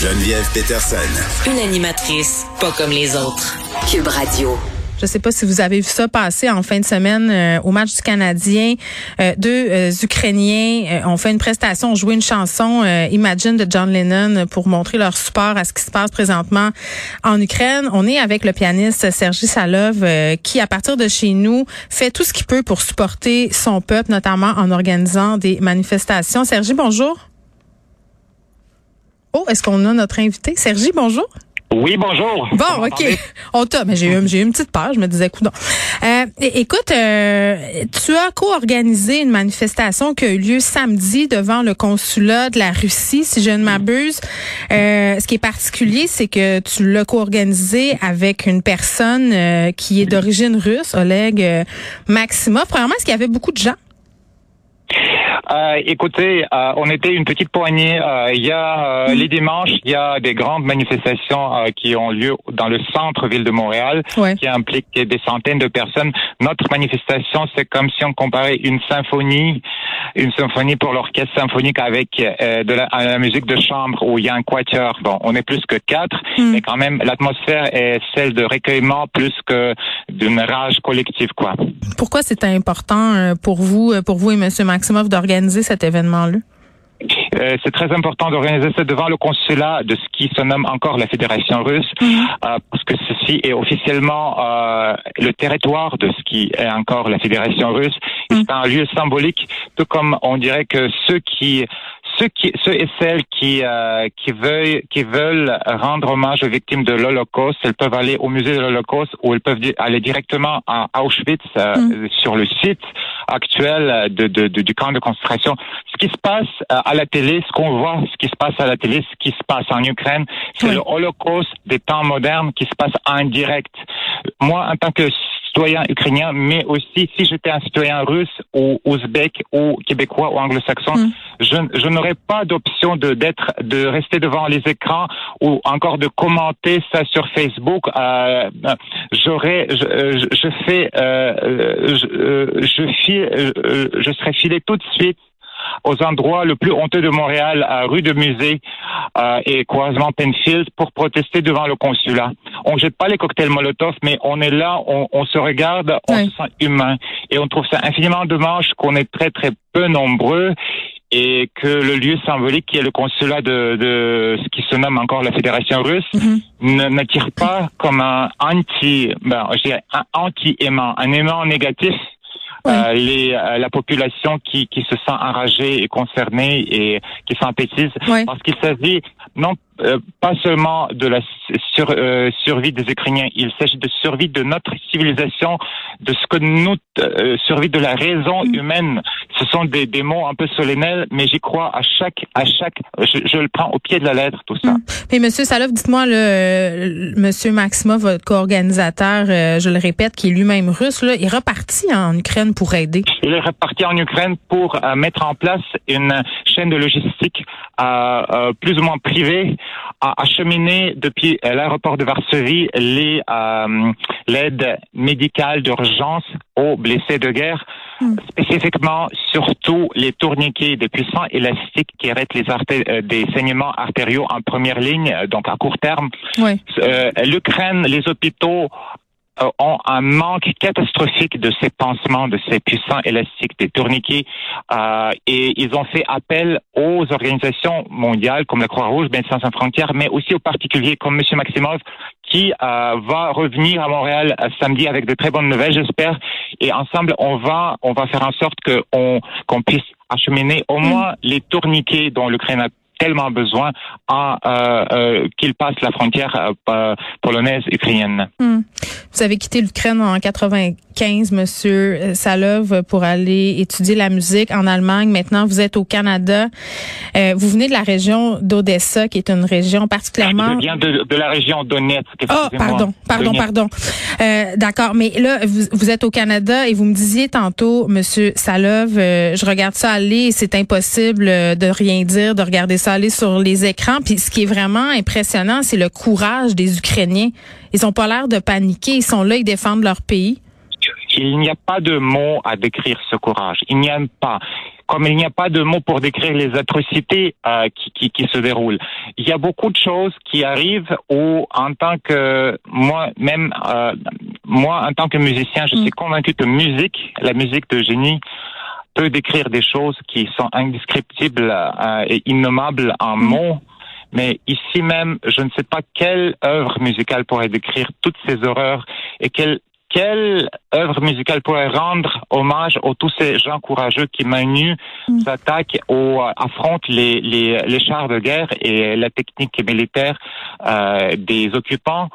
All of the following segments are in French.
Geneviève Peterson. Une animatrice pas comme les autres. Cube Radio. Je sais pas si vous avez vu ça passer en fin de semaine euh, au match du Canadien. Euh, deux euh, Ukrainiens ont fait une prestation, ont joué une chanson Imagine de John Lennon pour montrer leur support à ce qui se passe présentement en Ukraine. On est avec le pianiste Sergi Salov qui, à partir de chez nous, fait tout ce qu'il peut pour supporter son peuple, notamment en organisant des manifestations. Sergi, bonjour. Oh, est-ce qu'on a notre invité? Sergi, bonjour. Oui, bonjour. Bon, OK. On t'a, mais j'ai eu, j'ai eu une petite page, je me disais, coudon. Euh, écoute, euh, tu as co-organisé une manifestation qui a eu lieu samedi devant le consulat de la Russie, si je ne m'abuse. Euh, ce qui est particulier, c'est que tu l'as co-organisé avec une personne euh, qui est d'origine russe, Oleg Maximov. Premièrement, est-ce qu'il y avait beaucoup de gens? Euh, écoutez, euh, on était une petite poignée. Euh, il y a les dimanches, il y a des grandes manifestations qui ont lieu dans le centre-ville de Montréal, qui impliquent des centaines de personnes. Notre manifestation, c'est comme si on comparait une symphonie, une symphonie pour l'orchestre symphonique avec de la, la, musique de chambre où il y a un quatuor. Bon, on est plus que quatre, hmm. mais quand même l'atmosphère est celle de recueillement plus que d'une rage collective, quoi. Pourquoi c'est important pour vous, pour vous et Monsieur Maximov, d'organiser cet événement-là? Euh, c'est très important d'organiser ça devant le consulat de ce qui se nomme encore la Fédération russe, mhm. euh, parce que ceci est officiellement euh, le territoire de ce qui est encore la Fédération russe. Mhm. C'est un lieu symbolique, tout comme on dirait que ceux qui ceux, qui, ceux et celles qui, euh, qui, veulent, qui veulent rendre hommage aux victimes de l'Holocauste, elles peuvent aller au musée de l'Holocauste ou elles peuvent aller directement à Auschwitz euh, mm. sur le site actuel de, de, du camp de concentration. Ce qui se passe euh, à la télé, ce qu'on voit, ce qui se passe à la télé, ce qui se passe en Ukraine, c'est le Holocauste des temps modernes qui se passe en direct. Moi, en tant que citoyen ukrainien, mais aussi si j'étais un citoyen russe ou ouzbek ou québécois ou anglo-saxon, mm. je, je n'aurais pas d'option de d'être de rester devant les écrans ou encore de commenter ça sur Facebook. Euh, j'aurais, je, euh, je, fais, euh, je, euh, je, file, je serais filé tout de suite aux endroits le plus honteux de Montréal, à rue de Musée euh, et croisement Penfield, pour protester devant le consulat. On jette pas les cocktails Molotov, mais on est là, on, on se regarde, on se sent humain. Et on trouve ça infiniment dommage qu'on est très, très peu nombreux et que le lieu symbolique qui est le consulat de, de ce qui se nomme encore la Fédération russe mm-hmm. n'attire pas comme un anti, ben, je dirais un anti-aimant, un aimant négatif euh, les, euh, la population qui, qui se sent enragée et concernée et qui sympathise parce qu'il s'agit non euh, pas seulement de la sur, euh, survie des Ukrainiens, il s'agit de survie de notre civilisation, de ce que nous euh, survie de la raison mm. humaine. Ce sont des, des mots un peu solennels, mais j'y crois à chaque à chaque. Je, je, le prends au pied de la lettre tout ça. Mm. Mais Monsieur Salov, dites-moi le, Monsieur Maxima, votre co-organisateur, je le répète, qui est lui-même russe, là, il est reparti en Ukraine pour aider. Il est reparti en Ukraine pour mettre en place une chaîne de logistique plus ou moins privée a acheminé depuis l'aéroport de Varsovie les euh, l'aide médicale d'urgence aux blessés de guerre, hmm. spécifiquement surtout les tourniquets de puissants élastiques qui arrêtent les euh, des saignements artériaux en première ligne, donc à court terme. Oui. Euh, L'Ukraine, les hôpitaux euh, ont un manque catastrophique de ces pansements, de ces puissants élastiques, des tourniquets, euh, et ils ont fait appel aux organisations mondiales comme la Croix-Rouge, Médecins sans frontières, mais aussi aux particuliers comme M. Maximov, qui euh, va revenir à Montréal euh, samedi avec de très bonnes nouvelles, j'espère, et ensemble on va on va faire en sorte que qu'on puisse acheminer au moins les tourniquets dont l'Ukraine a tellement besoin à euh, euh, qu'il passe la frontière euh, polonaise ukrainienne. Hmm. Vous avez quitté l'Ukraine en 95, Monsieur Salov, pour aller étudier la musique en Allemagne. Maintenant, vous êtes au Canada. vous venez de la région d'Odessa, qui est une région particulièrement. Je viens de, de la région Donetsk. Oh, pardon, pardon, pardon. D'accord, mais là, vous, vous, êtes au Canada et vous me disiez tantôt, Monsieur Salov, je regarde ça aller, c'est impossible de rien dire, de regarder ça aller sur les écrans. Puis ce qui est vraiment impressionnant, c'est le courage des Ukrainiens. Ils ont pas l'air de paniquer. Ils sont là, ils défendent leur pays. il n'y a pas de mots à décrire ce courage. Il n'y a pas comme il n'y a pas de mots pour décrire les atrocités euh, qui, qui, qui, se déroulent. Il y a beaucoup de choses qui arrivent où, en tant que moi, même euh, moi, en tant que musicien, je suis mm. convaincu que musique, la musique de génie, peut décrire des choses qui sont indescriptibles euh, et innommables en mm. mots. Mais ici même, je ne sais pas quelle œuvre musicale pourrait décrire toutes ces horreurs et quelle quelle œuvre musicale pourrait rendre hommage à tous ces gens courageux qui, main nue, mm. s'attaquent ou euh, affrontent les, les, les, chars de guerre et la technique militaire euh, des occupants.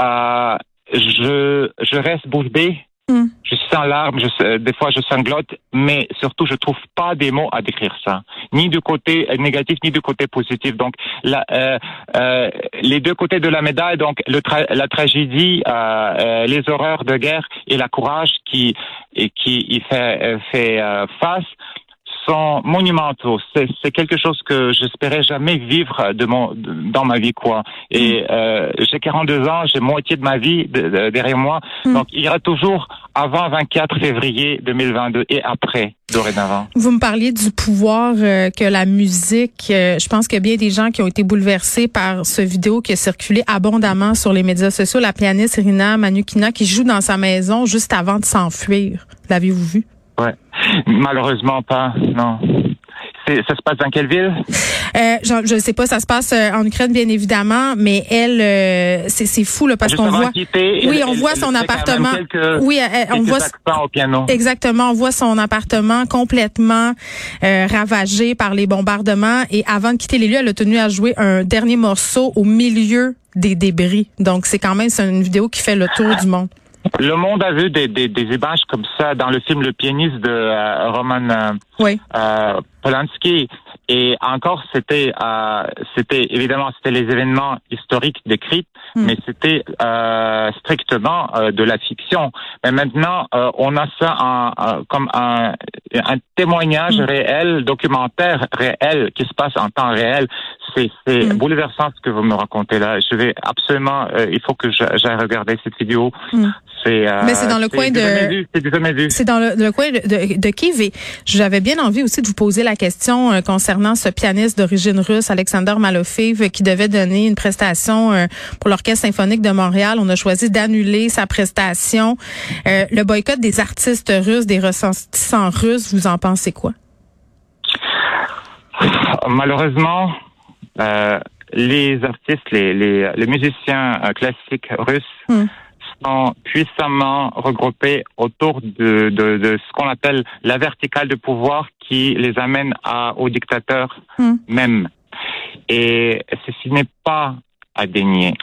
Euh, je, je reste bouche bée Hmm. Je suis en larmes, je, des fois je sanglote, mais surtout je trouve pas des mots à décrire ça, ni du côté négatif ni du côté positif. Donc la, euh, euh, les deux côtés de la médaille, donc le la tragédie, euh, euh, les horreurs de guerre et la courage qui et qui y fait euh, fait euh, face sont monumentaux. C'est quelque chose que j'espérais jamais vivre de mon, dans ma vie, quoi. Et mm. euh, j'ai 42 ans, j'ai moitié de ma vie derrière moi. Mm. Donc, il y aura toujours avant 24 février 2022 et après, dorénavant. Vous me parliez du pouvoir euh, que la musique, euh, je pense qu'il y a bien des gens qui ont été bouleversés par ce vidéo qui a circulé abondamment sur les médias sociaux. La pianiste Irina Manukina qui joue dans sa maison juste avant de s'enfuir. L'avez-vous vu? Malheureusement pas, non. Ça se passe dans quelle ville? Euh, je ne sais pas, ça se passe euh, en Ukraine bien évidemment, mais elle, euh, c'est fou là parce qu'on voit. oui, on voit son appartement. oui, on voit. Au piano. Exactement, on voit son appartement complètement ravagé par les bombardements et avant de quitter les lieux, elle a tenu à jouer un dernier morceau au milieu des débris. Donc c'est quand même c'est une vidéo qui fait le tour du monde. Le monde a vu des, des, des, images comme ça dans le film Le pianiste de euh, Roman euh, oui. euh, Polanski. Et encore, c'était, euh, c'était évidemment, c'était les événements historiques décrits, hmm. mais c'était euh, strictement euh, de la fiction. Mais maintenant, euh, on a ça en, comme un, un témoignage hmm. réel, documentaire réel, qui se passe en temps réel. C'est, hmm. bouleversant ce que vous me racontez là. Je vais absolument, il faut que j'aille regarder cette vidéo. C'est, mais c'est dans le coin de, c'est dans le, le, coin de, de, de Kiev. Et j'avais bien envie aussi de vous poser la question concernant ce pianiste d'origine russe, Alexander Malofeev, qui devait donner une prestation euh, pour l'Orchestre symphonique de Montréal. On a choisi d'annuler sa prestation. Euh, le boycott des artistes russes, des ressentissants russes, vous en pensez quoi? Malheureusement, euh, les artistes, les, les, les musiciens classiques russes hmm sont puissamment regroupés autour de, de, de ce qu'on appelle la verticale de pouvoir qui les amène à, aux dictateurs hmm. même. Et ceci n'est pas à dénier.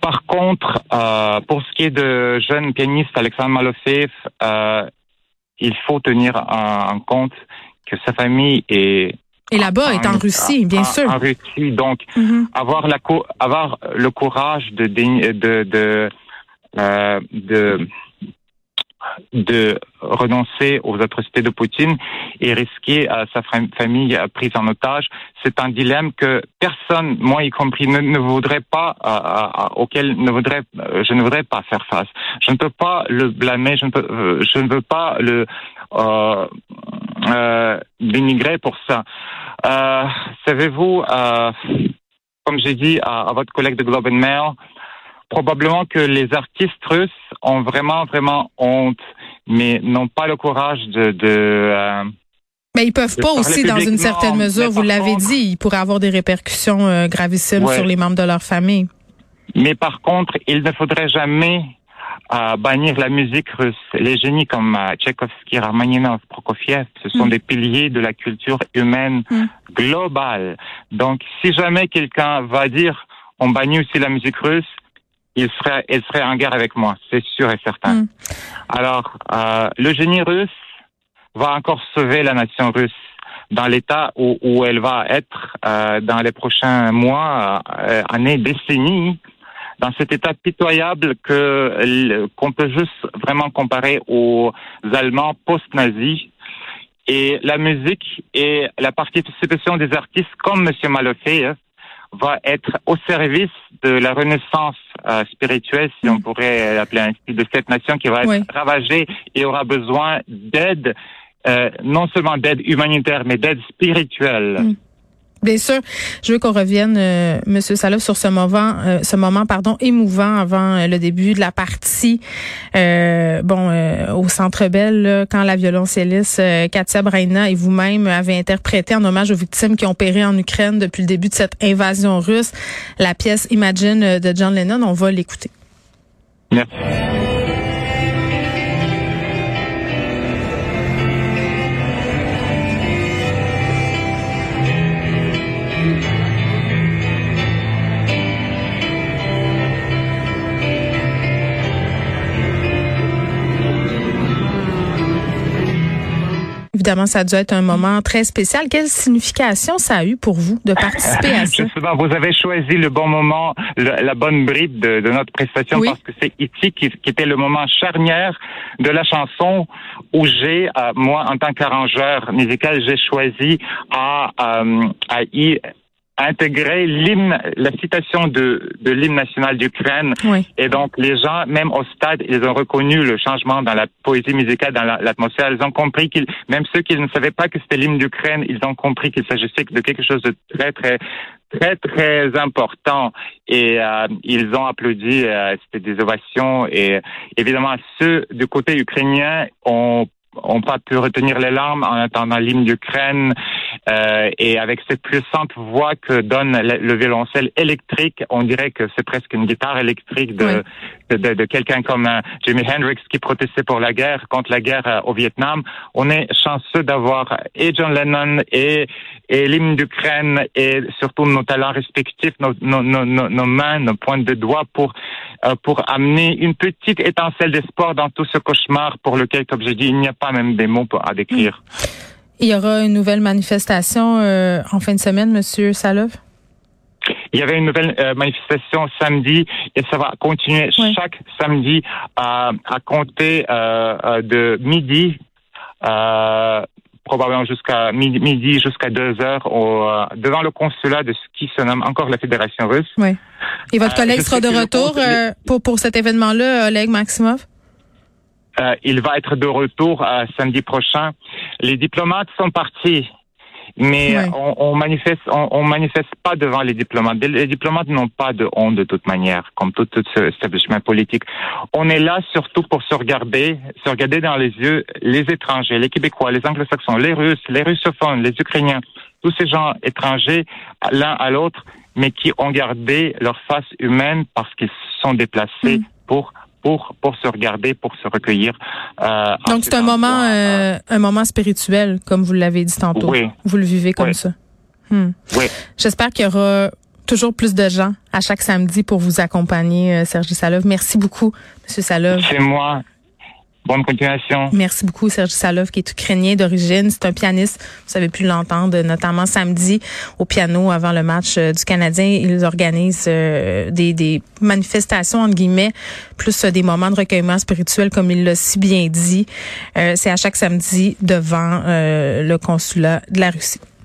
Par contre, euh, pour ce qui est de jeune pianiste Alexandre Malofeev, euh, il faut tenir en compte que sa famille est et là-bas est en Russie, bien sûr. En Russie, donc mm-hmm. avoir la avoir le courage de de, de euh, de de renoncer aux atrocités de Poutine et risquer à sa famille prise en otage. C'est un dilemme que personne, moi y compris, ne, voudrait pas, auquel ne euh, je ne voudrais pas faire face. Je ne peux pas le blâmer, je ne, euh, veux pas le euh, dénigrer pour ça. Savez-vous, comme j'ai dit à, votre collègue de Globe and Mail, probablement que les artistes russes ont vraiment, vraiment honte, mais n'ont pas le courage de... de euh, mais ils peuvent pas aussi, dans une certaine mesure, vous l'avez dit, ils pourraient avoir des répercussions euh, gravissimes sur les membres de leur famille. Mais par contre, il ne faudrait jamais euh, bannir la musique russe. Les génies comme euh, Tchaïkovski, Rachmaninov, Prokofiev, ce sont mm. des piliers de la culture humaine mm. globale. Donc, si jamais quelqu'un va dire on bannit aussi la musique russe, il serait, elle serait en guerre avec moi, c'est sûr et certain. Hmm. Alors, euh, le génie russe va encore sauver la nation russe dans l'état où, où, elle va être euh, dans les prochains mois, euh, années, décennies, dans cet état pitoyable que qu'on peut juste vraiment comparer aux Allemands post-nazis. Et la musique et la participation des artistes comme Monsieur Malofeev va être au service de la renaissance euh, spirituelle, si on mm. pourrait l'appeler ainsi, de cette nation qui va être ravagée et aura besoin d'aide, euh, non seulement d'aide humanitaire, mais d'aide spirituelle. Mm. Bien sûr, je veux qu'on revienne, euh, Monsieur Salof, sur ce moment, euh, ce moment, pardon, émouvant avant euh, le début de la partie, euh, bon, au Centre Bell, quand la violoncelliste Katia Braina et vous-même avez interprété en hommage aux victimes qui ont péri en Ukraine depuis le début de cette invasion russe la pièce Imagine de John Lennon. On va l'écouter. Merci. Évidemment, ça a dû être un moment très spécial. Quelle signification ça a eu pour vous de participer à ça? Justement, vous avez choisi le bon moment, la bonne bride de, notre prestation parce que c'est ici qui, était le moment charnière de la chanson où j'ai, euh, moi, en tant qu'arrangeur musical, j'ai choisi à, euh, à y intégrer l'hymne, la citation de, de l'hymne national d'Ukraine. Et donc, les gens, même au stade, ils ont reconnu le changement dans la poésie musicale, dans l'atmosphère. ils ont compris qu'ils, même ceux qui ne savaient pas que c'était l'hymne d'Ukraine, ils ont compris qu'il s'agissait de quelque chose de très, très, très, très important. Et euh, ils ont applaudi, euh, c'était des ovations. Et évidemment, ceux du côté ukrainien ont ont pas pu retenir les larmes en attendant l'hymne d'Ukraine euh, et avec cette puissante voix que donne le, violoncelle électrique, on dirait que c'est presque une guitare électrique de, de, de, quelqu'un comme euh, Jimi Hendrix qui protestait pour la guerre, contre la guerre euh, au Vietnam. On est chanceux d'avoir et John Lennon et, et l'hymne d'Ukraine et surtout nos talents respectifs, nos, nos, nos, nos mains, nos pointes de doigts pour, euh, pour amener une petite étincelle d'espoir dans tout ce cauchemar pour lequel, comme je dis, il n'y a pas même des mots à décrire. Il y aura une nouvelle manifestation euh, en fin de semaine, Monsieur Salov? Il y avait une nouvelle euh, manifestation samedi et ça va continuer chaque samedi à, à compter euh, de midi, probablement jusqu'à midi, jusqu'à deux heures au, devant le consulat de ce qui se nomme encore la Fédération russe. Oui. Et votre collègue sera de retour pour, pour cet événement-là, Oleg Maximov? Euh, il va être de retour euh, samedi prochain. Les diplomates sont partis, mais on, on, manifeste, on, manifeste pas devant les diplomates. Les diplomates n'ont pas de honte de toute manière, comme tout, tout ce establishment politique. On est là surtout pour se regarder, se regarder dans les yeux les étrangers, les Québécois, les Anglo-Saxons, les Russes, les russophones, les Ukrainiens, tous ces gens étrangers l'un à l'autre, mais qui ont gardé leur face humaine parce qu'ils sont déplacés mm. pour pour pour se regarder, pour se recueillir. Euh, Donc c'est un moment euh, un moment spirituel, comme vous l'avez dit tantôt. Oui. Vous le vivez comme ça. Hmm. Oui. J'espère qu'il y aura toujours plus de gens à chaque samedi pour vous accompagner, euh, Sergi Salov. Merci beaucoup, Monsieur Salov. C'est moi. Merci beaucoup, Serge Salov, qui est ukrainien d'origine. C'est un pianiste. Vous avez pu l'entendre, notamment samedi au piano avant le match euh, du Canadien. Ils organisent euh, des, des manifestations, entre guillemets, plus euh, des moments de recueillement spirituel, comme il l'a si bien dit. C'est à chaque samedi devant le consulat de la Russie.